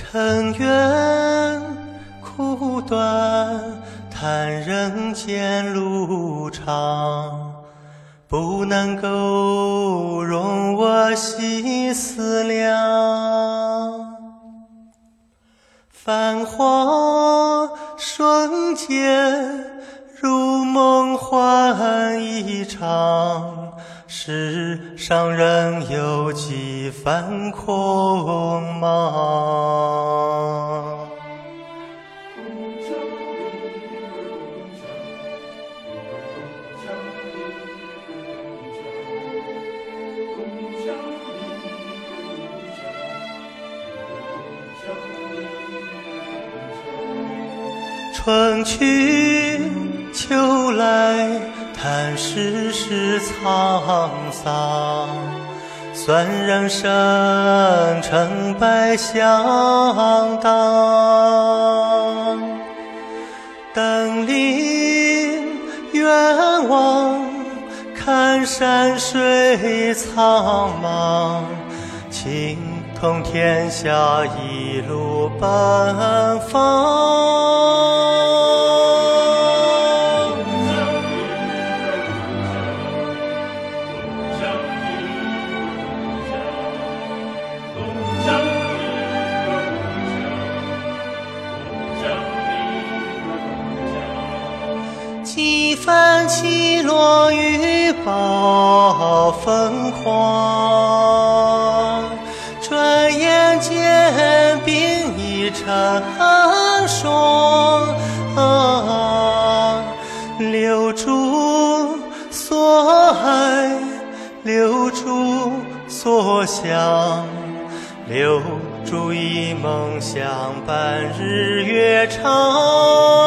尘缘苦短，叹人间路长，不能够容我细思量。繁华瞬间，如梦幻一场。世上仍有几番空茫。春去秋来，叹世事沧桑。算人生成败相当。登临远望，看山水苍茫，情同天下一路奔放。落雨暴风狂，转眼间鬓已成霜。留住所爱，留住所想，留住一梦相伴日月长。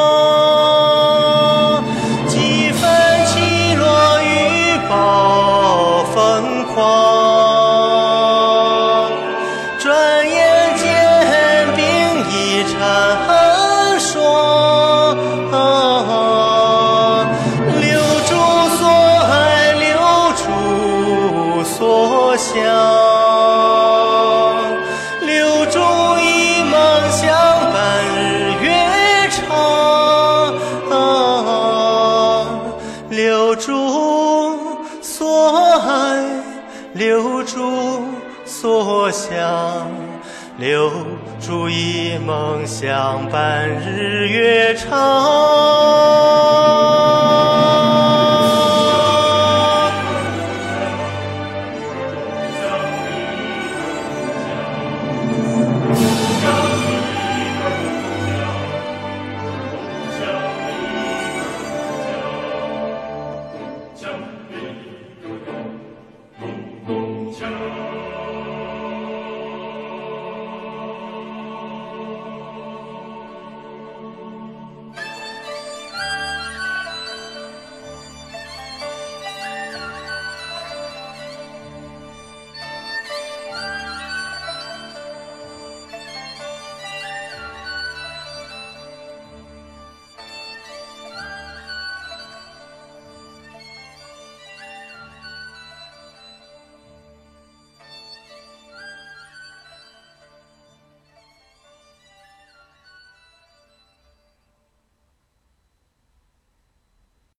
留住所爱，留住所想，留住一梦相伴日月长。